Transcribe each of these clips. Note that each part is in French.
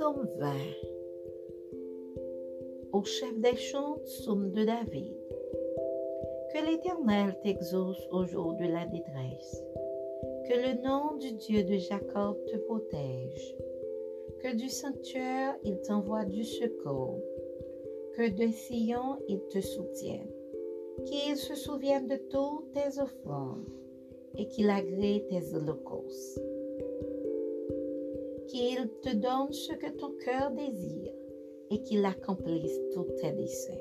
Psaume 20 Au chef des chants, psaume de David. Que l'Éternel t'exauce au jour de la détresse. Que le nom du Dieu de Jacob te protège. Que du sanctuaire il t'envoie du secours. Que de Sion il te soutienne. Qu'il se souvienne de toutes tes offrandes et qu'il agrée tes holocaustes qu'il te donne ce que ton cœur désire et qu'il accomplisse tous tes desseins.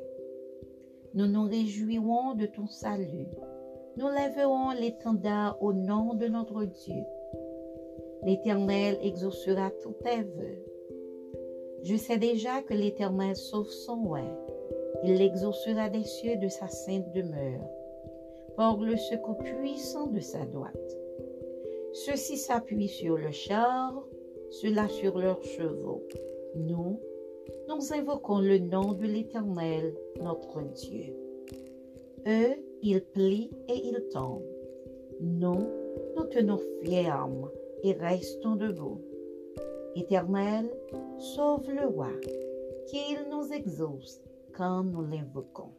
Nous nous réjouirons de ton salut. Nous lèverons l'étendard au nom de notre Dieu. L'Éternel exaucera tous tes vœux. Je sais déjà que l'Éternel sauve son oeil. Il l'exaucera des cieux de sa sainte demeure, pour le secours puissant de sa droite. Ceux-ci s'appuient sur le char, cela sur leurs chevaux. Nous, nous invoquons le nom de l'Éternel, notre Dieu. Eux, ils plient et ils tombent. Nous, nous tenons ferme et restons debout. Éternel, sauve le roi, qu'il nous exauce quand nous l'invoquons.